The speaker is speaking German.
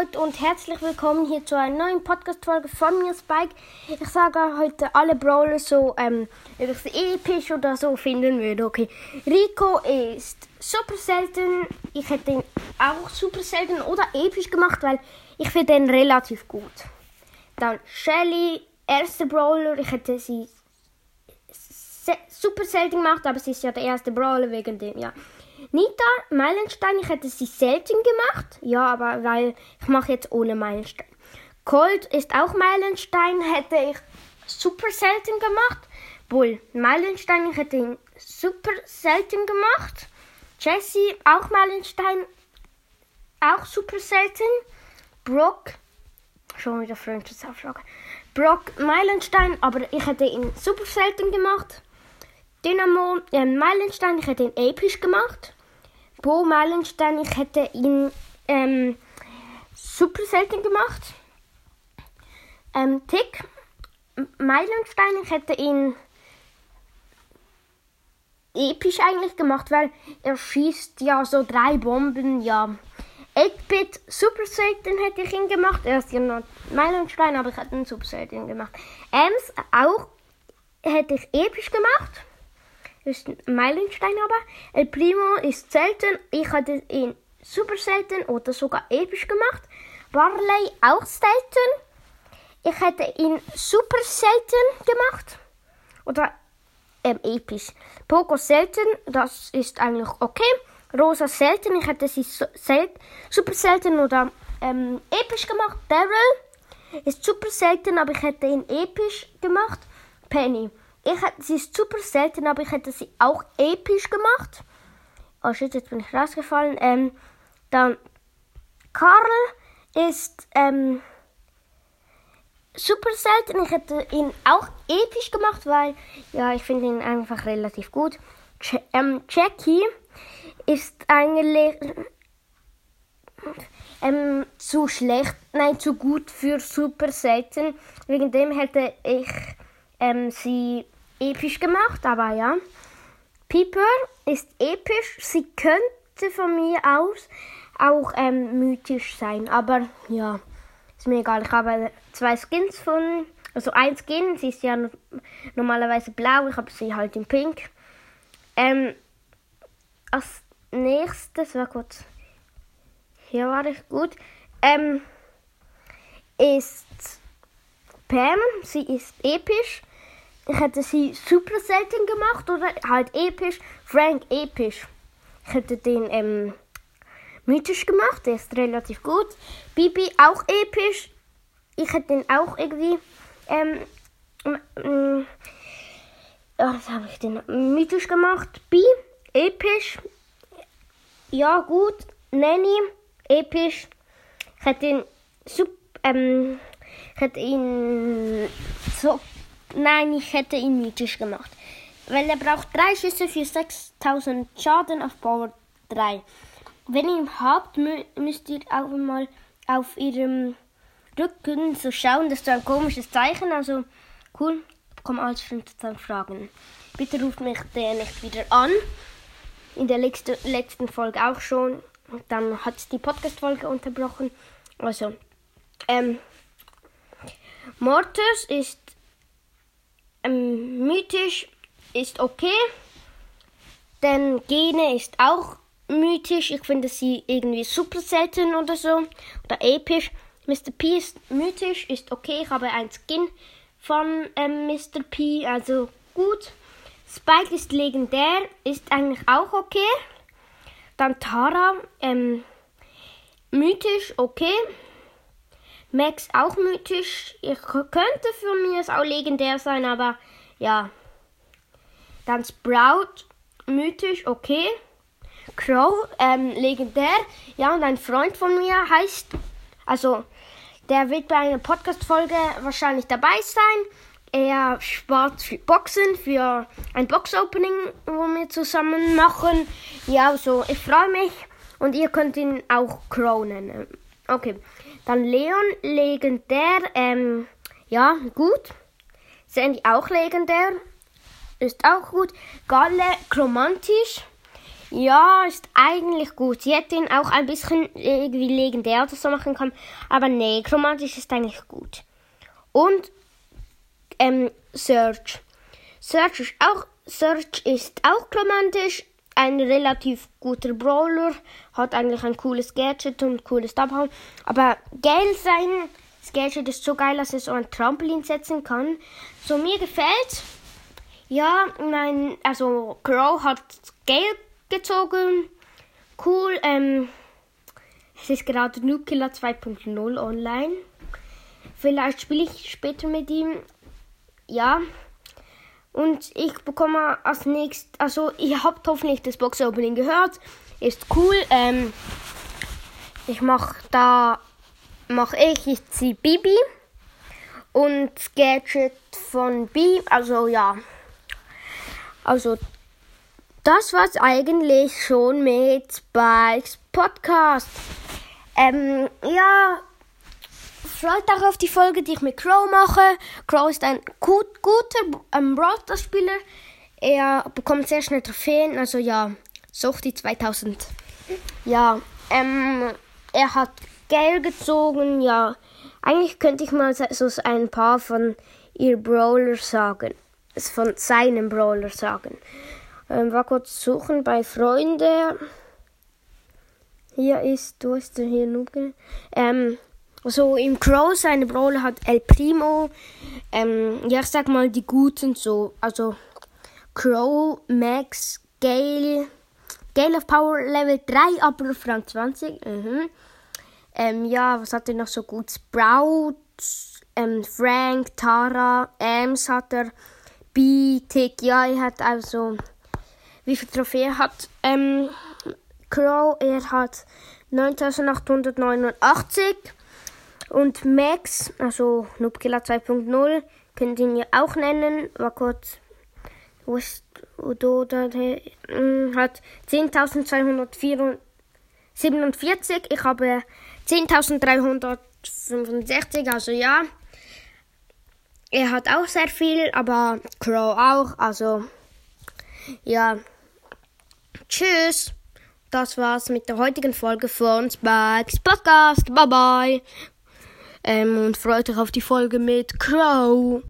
Leute und herzlich willkommen hier zu einer neuen Podcast-Folge von mir, Spike. Ich sage heute alle Brawler so, ähm, ob ich sie episch oder so finden würde. Okay, Rico ist super selten. Ich hätte ihn auch super selten oder episch gemacht, weil ich finde ihn relativ gut. Dann Shelly, erste Brawler. Ich hätte sie super selten gemacht, aber sie ist ja der erste Brawler wegen dem, ja. Nita, Meilenstein, ich hätte sie selten gemacht. Ja, aber weil ich mache jetzt ohne Meilenstein. Cold ist auch Meilenstein, hätte ich super selten gemacht. Bull, Meilenstein, ich hätte ihn super selten gemacht. Jesse, auch Meilenstein, auch super selten. Brock, schon wieder Freundschaftsaufschlag. Brock, Meilenstein, aber ich hätte ihn super selten gemacht. Dynamo, äh, Meilenstein, ich hätte ihn episch gemacht. Bo Meilenstein, ich hätte ihn ähm, super selten gemacht. Ähm, Tick Meilenstein, ich hätte ihn episch eigentlich gemacht, weil er schießt ja so drei Bomben, ja. 8-Bit Super Satan hätte ich ihn gemacht. Er ist ja noch Meilenstein, aber ich hätte ihn Super Satan gemacht. Ems auch hätte ich episch gemacht ist ein Meilenstein aber. El Primo ist selten. Ich hatte ihn super selten oder sogar episch gemacht. Barley auch selten. Ich hätte ihn super selten gemacht. Oder ähm, episch. Poco selten, das ist eigentlich okay. Rosa selten, ich hätte sie so, sel super selten oder ähm, episch gemacht. Daryl ist super selten, aber ich hätte ihn episch gemacht. Penny ich sie ist super selten, aber ich hätte sie auch episch gemacht. Oh shit, jetzt bin ich rausgefallen. Ähm, dann Karl ist ähm, super selten. Ich hätte ihn auch episch gemacht, weil ja, ich finde ihn einfach relativ gut. Ch ähm, Jackie ist eigentlich ähm, zu schlecht, nein, zu gut für super selten. Wegen dem hätte ich ähm, sie episch gemacht, aber ja. Piper ist episch. Sie könnte von mir aus auch ähm, mythisch sein, aber ja, ist mir egal. Ich habe zwei Skins von, also ein Skin, sie ist ja normalerweise blau, ich habe sie halt in pink. Ähm, als nächstes, war kurz, hier war ich gut, ähm, ist Pam, sie ist episch ich hätte sie super selten gemacht oder halt episch. Frank episch. Ich hätte den ähm, mythisch gemacht, der ist relativ gut. Bibi auch episch. Ich hätte den auch irgendwie. Ähm, ähm, was habe ich denn mythisch gemacht? B episch. Ja, gut. Nanny episch. Ich hätte ihn super. Ähm, ich hätte ihn so Nein, ich hätte ihn mythisch gemacht. Weil er braucht drei Schüsse für 6000 Schaden auf Power 3. Wenn ihr ihn habt, müsst ihr auch mal auf ihrem Rücken so schauen. Das ist ein komisches Zeichen. Also cool. Bekomme alles 15 Fragen. Bitte ruft mich der nicht wieder an. In der letzten, letzten Folge auch schon. Dann hat es die Podcast-Folge unterbrochen. Also, ähm, Mortis ist ähm, mythisch ist okay. Denn Gene ist auch mythisch. Ich finde sie irgendwie super selten oder so. Oder episch. Mr. P ist mythisch, ist okay. Ich habe ein Skin von ähm, Mr. P, also gut. Spike ist legendär, ist eigentlich auch okay. Dann Tara, ähm, mythisch, okay. Max auch mythisch. Ich könnte für mich auch legendär sein, aber ja. Dann Sprout, mythisch, okay. Crow, ähm, legendär. Ja, und ein Freund von mir heißt, also, der wird bei einer Podcast-Folge wahrscheinlich dabei sein. Er spart für Boxen, für ein Box-Opening, wo wir zusammen machen. Ja, so, ich freue mich. Und ihr könnt ihn auch Crow nennen. Okay. Dann Leon, legendär. Ähm, ja, gut. Sandy auch legendär. Ist auch gut. Galle, chromantisch. Ja, ist eigentlich gut. Sie hätte ihn auch ein bisschen irgendwie legendär oder so machen können. Aber nee, chromatisch ist eigentlich gut. Und ähm, Search. Search ist auch, Search ist auch chromantisch. Ein relativ guter Brawler. Hat eigentlich ein cooles Gadget und cooles Abhauen. Aber geil sein, das Gadget ist so geil, dass er so ein Trampolin setzen kann. So mir gefällt. Ja, mein, also Crow hat gelb gezogen. Cool. Ähm, es ist gerade Nukilla 2.0 online. Vielleicht spiele ich später mit ihm. Ja. Und ich bekomme als nächstes, also ihr habt hoffentlich das Box Opening gehört. Ist cool. Ähm, ich mache da, mache ich, ich ziehe Bibi und Gadget von B. Also ja. Also das war's eigentlich schon mit Spikes Podcast. Ähm, ja, freut euch auf die Folge, die ich mit Crow mache. Crow ist ein gut, guter ähm, Brawler-Spieler. Er bekommt sehr schnell Trophäen, also ja, sucht die 2000. Ja, ähm, er hat Geld gezogen, ja. Eigentlich könnte ich mal so ein paar von ihr Brawler sagen. Von seinem Brawler sagen. Ähm, war kurz suchen bei Freunde. Hier ist, ist der hier Nuke? Ähm, so im Crow seine Brawler hat El Primo. Ähm, ja, ich sag mal die guten so. Also Crow, Max, Gale. Gale of Power Level 3, aber auf Rang 20. Mhm. Ähm, ja, was hat er noch so gut? Sprout, ähm, Frank, Tara, Ems hat er. B, Tick, ja, er hat also wie viele Trophäen hat ähm, Crow? Er hat 9889 und Max, also Noobkiller 2.0, könnt ihr ihn auch nennen. War kurz? Hm, hat 10.247. Ich habe 10.365, also ja. Er hat auch sehr viel, aber Crow auch, also ja. Tschüss. Das war's mit der heutigen Folge von Spikes Podcast. Bye bye. Ähm, und freut euch auf die Folge mit Crow.